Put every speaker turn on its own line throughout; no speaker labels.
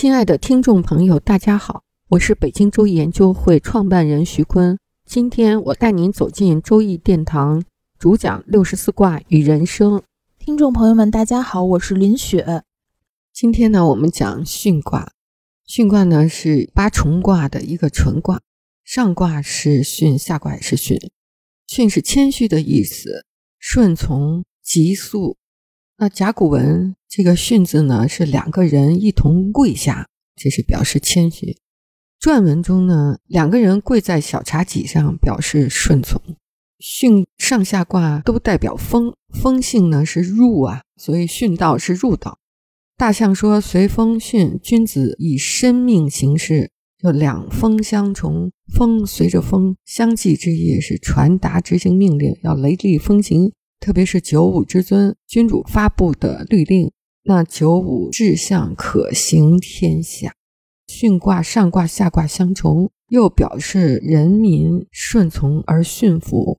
亲爱的听众朋友，大家好，我是北京周易研究会创办人徐坤。今天我带您走进周易殿堂，主讲六十四卦与人生。
听众朋友们，大家好，我是林雪。
今天呢，我们讲巽卦。巽卦呢是八重卦的一个纯卦，上卦是巽，下卦也是巽。巽是谦虚的意思，顺从、急速。那甲骨文这个“训”字呢，是两个人一同跪下，这是表示谦虚。篆文中呢，两个人跪在小茶几上，表示顺从。巽上下卦都代表风，风性呢是入啊，所以巽道是入道。大象说：“随风巽，君子以生命行事。”就两风相从，风随着风相继之意是传达执行命令，要雷厉风行。特别是九五之尊君主发布的律令，那九五志向可行天下。巽卦上卦下卦相重，又表示人民顺从而驯服。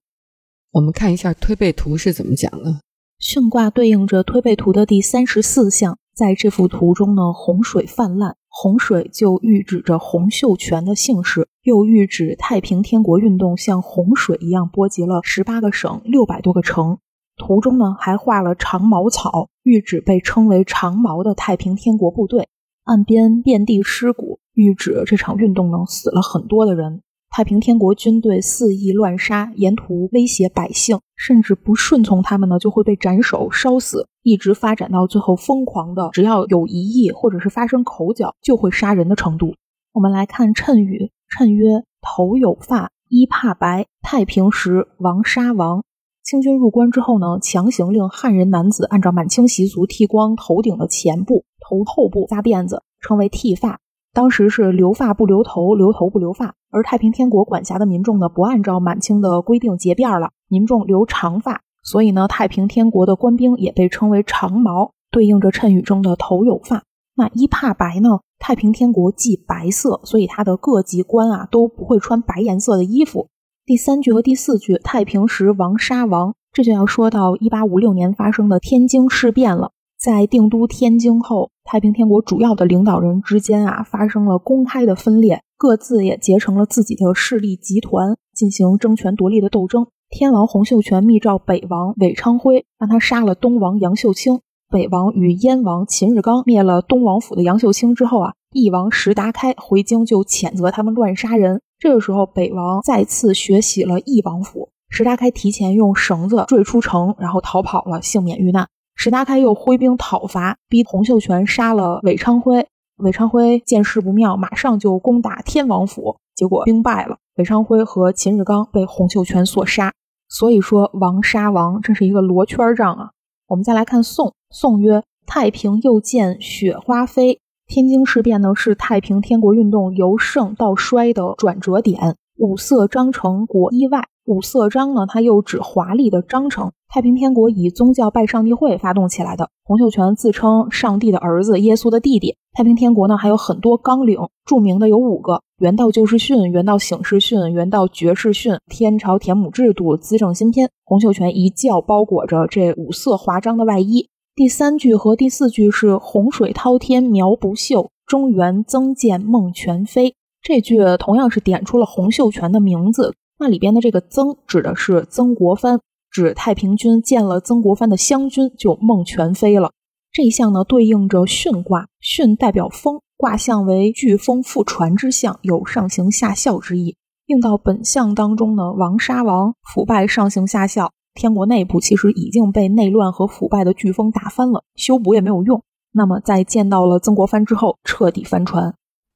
我们看一下推背图是怎么讲的。
巽卦对应着推背图的第三十四象，在这幅图中呢，洪水泛滥，洪水就预指着洪秀全的姓氏，又预指太平天国运动像洪水一样波及了十八个省、六百多个城。图中呢还画了长茅草，喻指被称为长茅的太平天国部队。岸边遍地尸骨，喻指这场运动呢死了很多的人。太平天国军队肆意乱杀，沿途威胁百姓，甚至不顺从他们呢就会被斩首烧死，一直发展到最后疯狂的，只要有疑义或者是发生口角就会杀人的程度。我们来看谶语，谶曰：头有发，衣怕白。太平时，王杀王。清军入关之后呢，强行令汉人男子按照满清习俗剃光头顶的前部，头后部扎辫子，称为剃发。当时是留发不留头，留头不留发。而太平天国管辖的民众呢，不按照满清的规定结辫了，民众留长发。所以呢，太平天国的官兵也被称为长毛，对应着谶语中的头有发。那一怕白呢？太平天国忌白色，所以他的各级官啊都不会穿白颜色的衣服。第三句和第四句，太平时王杀王，这就要说到一八五六年发生的天津事变了。在定都天津后，太平天国主要的领导人之间啊发生了公开的分裂，各自也结成了自己的势力集团，进行争权夺利的斗争。天王洪秀全密诏北王韦昌辉，让他杀了东王杨秀清。北王与燕王秦日刚灭了东王府的杨秀清之后啊，翼王石达开回京就谴责他们乱杀人。这个时候，北王再次学习了翼王府。石达开提前用绳子坠出城，然后逃跑了，幸免遇难。石达开又挥兵讨伐，逼洪秀全杀了韦昌辉。韦昌辉见势不妙，马上就攻打天王府，结果兵败了。韦昌辉和秦日刚被洪秀全所杀。所以说，王杀王，这是一个罗圈仗啊。我们再来看宋，宋曰：“太平又见雪花飞。”天津事变呢，是太平天国运动由盛到衰的转折点。五色章程国一外，五色章呢，它又指华丽的章程。太平天国以宗教拜上帝会发动起来的。洪秀全自称上帝的儿子，耶稣的弟弟。太平天国呢，还有很多纲领，著名的有五个：元道旧世训、元道醒世训、元道绝世训、天朝田亩制度、资政新篇。洪秀全一教包裹着这五色华章的外衣。第三句和第四句是“洪水滔天苗不秀，中原增建孟全飞”。这句同样是点出了洪秀全的名字。那里边的这个“曾”指的是曾国藩，指太平军见了曾国藩的湘军就孟全飞了。这一项呢对应着巽卦，巽代表风，卦象为飓风覆船之象，有上行下效之意。应到本象当中呢，王杀王，腐败上行下效。天国内部其实已经被内乱和腐败的飓风打翻了，修补也没有用。那么在见到了曾国藩之后，彻底翻船。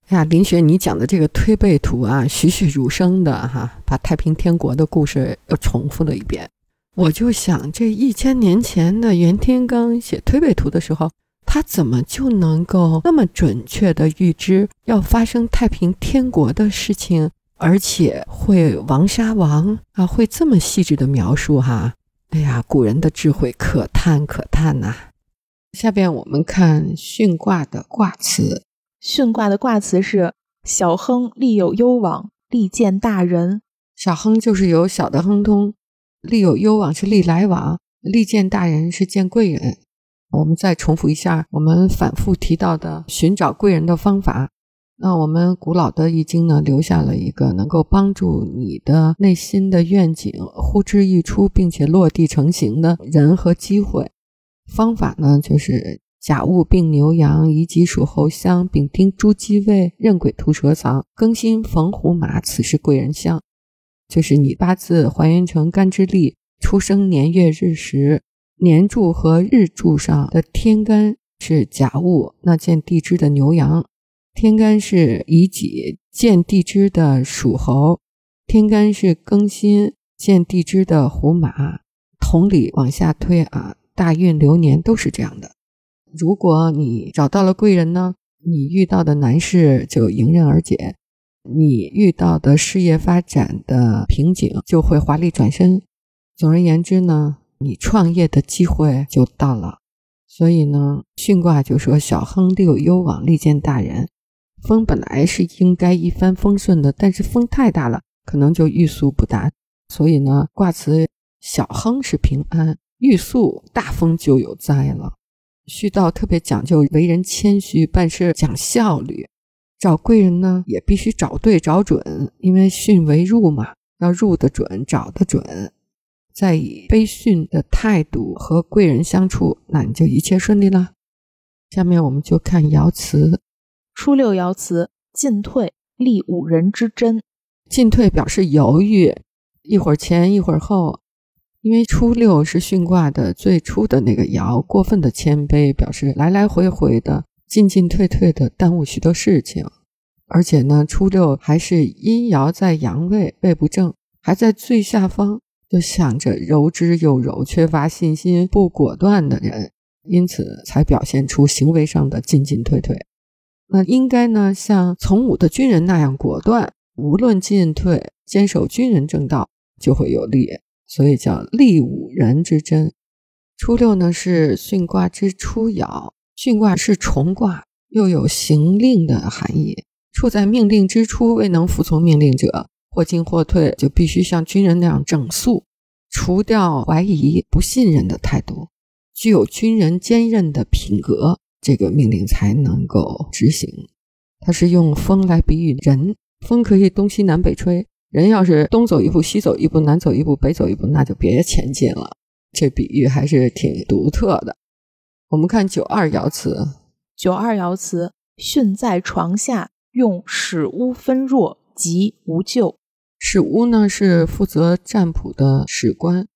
哎呀，林雪，你讲的这个推背图啊，栩栩如生的哈，把太平天国的故事又重复了一遍。我就想，这一千年前的袁天罡写推背图的时候，他怎么就能够那么准确的预知要发生太平天国的事情，而且会王杀王啊？会这么细致的描述哈？哎呀，古人的智慧可叹可叹呐！下边我们看巽卦的卦辞，
巽卦的卦辞是：小亨利有攸往，利见大人。
小亨就是有小的亨通，利有攸往是利来往，利见大人是见贵人。我们再重复一下我们反复提到的寻找贵人的方法。那我们古老的易经呢，留下了一个能够帮助你的内心的愿景呼之欲出，并且落地成型的人和机会。方法呢，就是甲戊并牛羊，乙己属猴相，丙丁猪鸡位，壬癸兔蛇藏，庚辛逢虎马，此是贵人相。就是你八字还原成干支历，出生年月日时。年柱和日柱上的天干是甲戊，那见地支的牛羊；天干是乙己，见地支的属猴；天干是庚辛，见地支的虎马。同理往下推啊，大运流年都是这样的。如果你找到了贵人呢，你遇到的难事就迎刃而解，你遇到的事业发展的瓶颈就会华丽转身。总而言之呢。你创业的机会就到了，所以呢，巽卦就说小亨利有攸往，利见大人。风本来是应该一帆风顺的，但是风太大了，可能就欲速不达。所以呢，卦辞小亨是平安，欲速大风就有灾了。絮道特别讲究为人谦虚，办事讲效率。找贵人呢，也必须找对找准，因为巽为入嘛，要入得准，找得准。再以悲训的态度和贵人相处，那你就一切顺利了。下面我们就看爻辞。
初六爻辞：进退，立五人之贞。
进退表示犹豫，一会儿前一会儿后。因为初六是巽卦的最初的那个爻，过分的谦卑，表示来来回回的进进退退的耽误许多事情。而且呢，初六还是阴爻在阳位，位不正，还在最下方。就想着柔之又柔、缺乏信心、不果断的人，因此才表现出行为上的进进退退。那应该呢，像从武的军人那样果断，无论进退，坚守军人正道，就会有利。所以叫立武人之贞。初六呢是巽卦之初爻，巽卦是重卦，又有行令的含义，处在命令之初，未能服从命令者。或进或退，就必须像军人那样整肃，除掉怀疑、不信任的态度，具有军人坚韧的品格，这个命令才能够执行。它是用风来比喻人，风可以东西南北吹，人要是东走一步、西走一步、南走一步、北走一步，那就别前进了。这比喻还是挺独特的。我们看九二爻辞，
九二爻辞：训在床下，用使巫分弱，即无咎。
使巫呢是负责占卜的史官，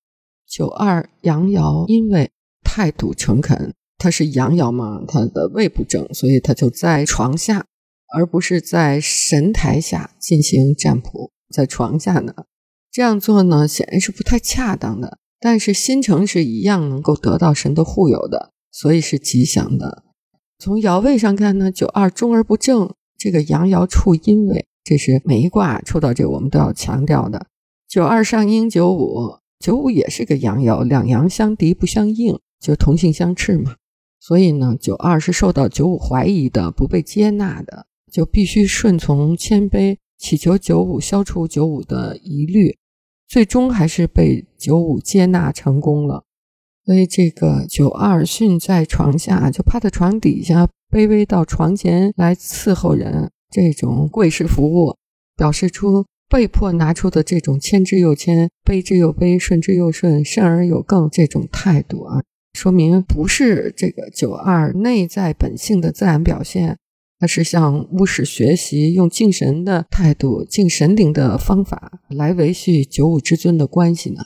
九二阳爻因为态度诚恳，他是阳爻嘛，他的位不正，所以他就在床下，而不是在神台下进行占卜。在床下呢，这样做呢显然是不太恰当的，但是心诚是一样能够得到神的护佑的，所以是吉祥的。从爻位上看呢，九二中而不正，这个阳爻处阴位。这是每一卦抽到这，我们都要强调的。九二上阴九五，九五也是个阳爻，两阳相敌不相应，就同性相斥嘛。所以呢，九二是受到九五怀疑的，不被接纳的，就必须顺从谦卑，祈求九五消除九五的疑虑，最终还是被九五接纳成功了。所以这个九二训在床下，就趴在床底下，卑微到床前来伺候人。这种跪式服务，表示出被迫拿出的这种谦之又谦、卑之又卑、顺之又顺、慎而有更这种态度啊，说明不是这个九二内在本性的自然表现，而是向巫师学习，用敬神的态度、敬神灵的方法来维系九五之尊的关系呢。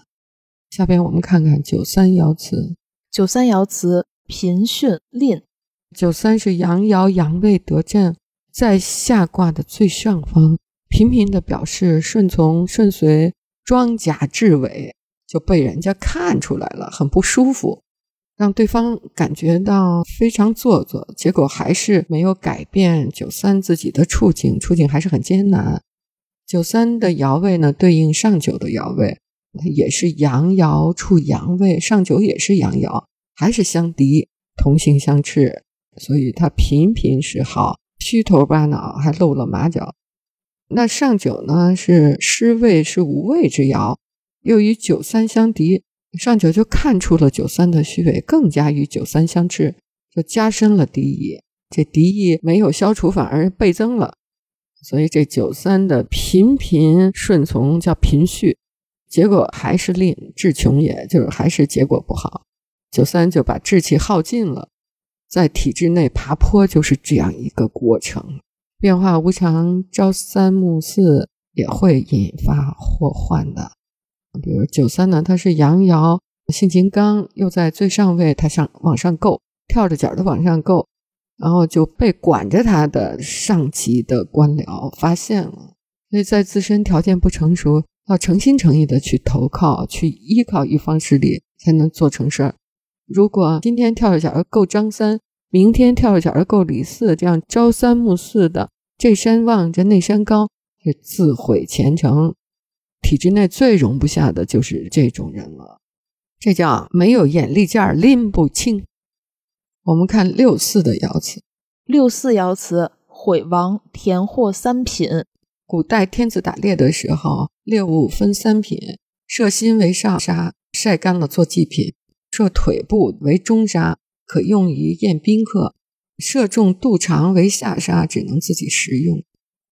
下边我们看看九三爻辞，
九三爻辞贫训吝，
九三是阳爻阳位得正。在下卦的最上方，频频的表示顺从、顺随、装甲至伪，就被人家看出来了，很不舒服。让对方感觉到非常做作，结果还是没有改变九三自己的处境，处境还是很艰难。九三的爻位呢，对应上九的爻位，也是阳爻处阳位，上九也是阳爻，还是相敌，同性相斥，所以他频频示好，虚头巴脑，还露了马脚。那上九呢是失位，是无位之爻，又与九三相敌。上九就看出了九三的虚伪，更加与九三相斥，就加深了敌意。这敌意没有消除，反而倍增了。所以这九三的频频顺从叫频续，结果还是令志穷，也就是还是结果不好。九三就把志气耗尽了，在体制内爬坡就是这样一个过程。变化无常，朝三暮四，也会引发祸患的。比如九三呢，他是阳爻，性情刚，又在最上位，他上往上够，跳着脚的往上够，然后就被管着他的上级的官僚发现了，所以在自身条件不成熟，要诚心诚意的去投靠，去依靠一方势力才能做成事儿。如果今天跳着脚够张三，明天跳着脚够李四，这样朝三暮四的，这山望着那山高，是自毁前程。体制内最容不下的就是这种人了，这叫没有眼力劲儿拎不清。我们看六四的爻辞，
六四爻辞：毁王田获三品。
古代天子打猎的时候，猎物分三品：射心为上杀，晒干了做祭品；射腿部为中杀，可用于宴宾客；射中肚肠为下杀，只能自己食用。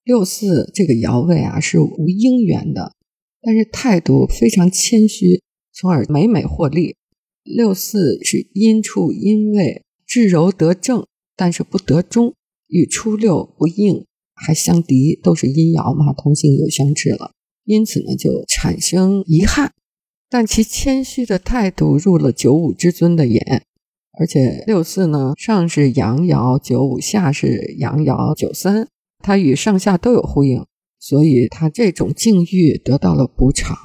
六四这个爻位啊，是无姻缘的。但是态度非常谦虚，从而每每获利。六四是阴处阴位，至柔得正，但是不得中，与初六不应，还相敌，都是阴爻嘛，同性又相斥了，因此呢就产生遗憾。但其谦虚的态度入了九五之尊的眼，而且六四呢上是阳爻九五，下是阳爻九三，它与上下都有呼应。所以他这种境遇得到了补偿，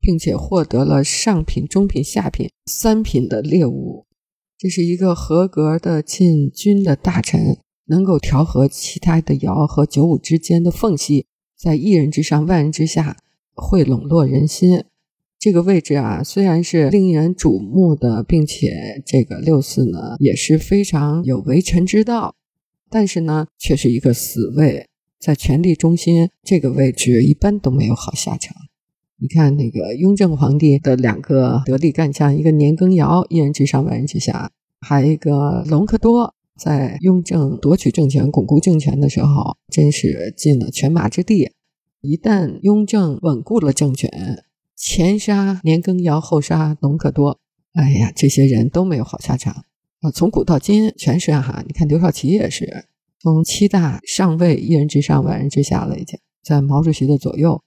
并且获得了上品、中品、下品三品的猎物。这是一个合格的禁军的大臣，能够调和其他的爻和九五之间的缝隙，在一人之上、万人之下，会笼络人心。这个位置啊，虽然是令人瞩目的，并且这个六四呢也是非常有为臣之道，但是呢，却是一个死位。在权力中心这个位置，一般都没有好下场。你看那个雍正皇帝的两个得力干将，一个年羹尧，一人之上，万人之下；还有一个隆科多，在雍正夺取政权、巩固政权的时候，真是进了犬马之地。一旦雍正稳固了政权，前杀年羹尧，后杀隆科多，哎呀，这些人都没有好下场啊！从古到今全是哈。你看刘少奇也是。从七大上位，一人之上，万人之下了，已经在毛主席的左右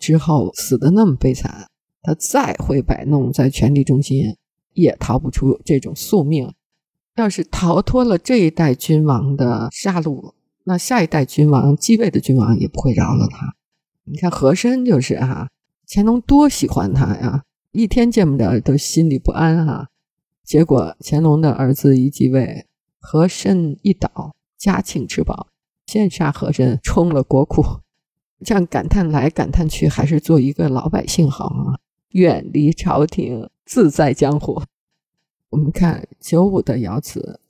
之后死的那么悲惨，他再会摆弄在权力中心，也逃不出这种宿命。要是逃脱了这一代君王的杀戮，那下一代君王继位的君王也不会饶了他。你看和珅就是啊，乾隆多喜欢他呀，一天见不着都心里不安啊。结果乾隆的儿子一继位，和珅一倒。嘉庆之宝，羡煞和珅充了国库，这样感叹来感叹去，还是做一个老百姓好啊！远离朝廷，自在江湖。我们看九五的爻辞，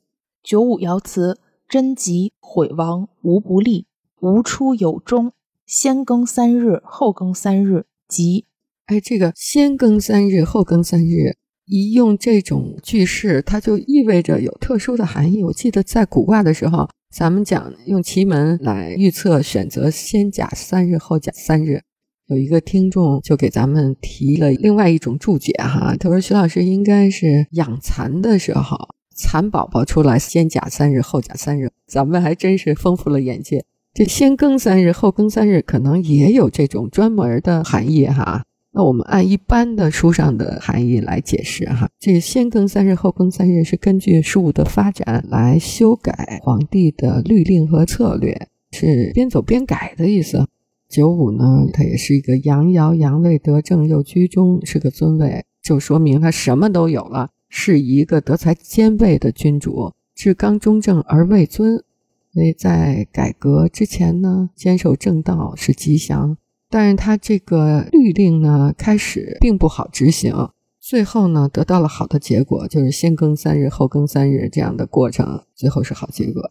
九五爻辞：贞吉，毁亡，无不利，无出有终。先更三日，后更三日，吉。
哎，这个先更三日，后更三日。一用这种句式，它就意味着有特殊的含义。我记得在古卦的时候，咱们讲用奇门来预测，选择先甲三日，后甲三日。有一个听众就给咱们提了另外一种注解，哈，他说徐老师应该是养蚕的时候，蚕宝宝出来先甲三日，后甲三日。咱们还真是丰富了眼界，这先庚三日，后庚三日，可能也有这种专门的含义，哈。那我们按一般的书上的含义来解释哈，这先更三日后更三日是根据事物的发展来修改皇帝的律令和策略，是边走边改的意思。九五呢，它也是一个阳爻，阳位得正又居中，是个尊位，就说明他什么都有了，是一个德才兼备的君主，至刚中正而位尊。所以在改革之前呢，坚守正道是吉祥。但是他这个律令呢，开始并不好执行，最后呢，得到了好的结果，就是先更三日，后更三日这样的过程，最后是好结果。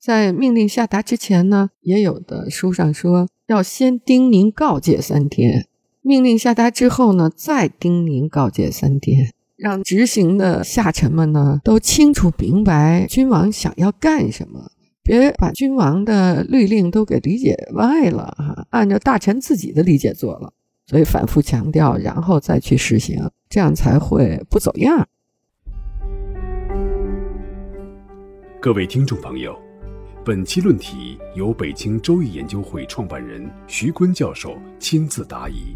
在命令下达之前呢，也有的书上说要先叮咛告诫三天，命令下达之后呢，再叮咛告诫三天，让执行的下臣们呢都清楚明白君王想要干什么。别把君王的律令都给理解歪了哈，按照大臣自己的理解做了，所以反复强调，然后再去实行，这样才会不走样。
各位听众朋友，本期论题由北京周易研究会创办人徐坤教授亲自答疑。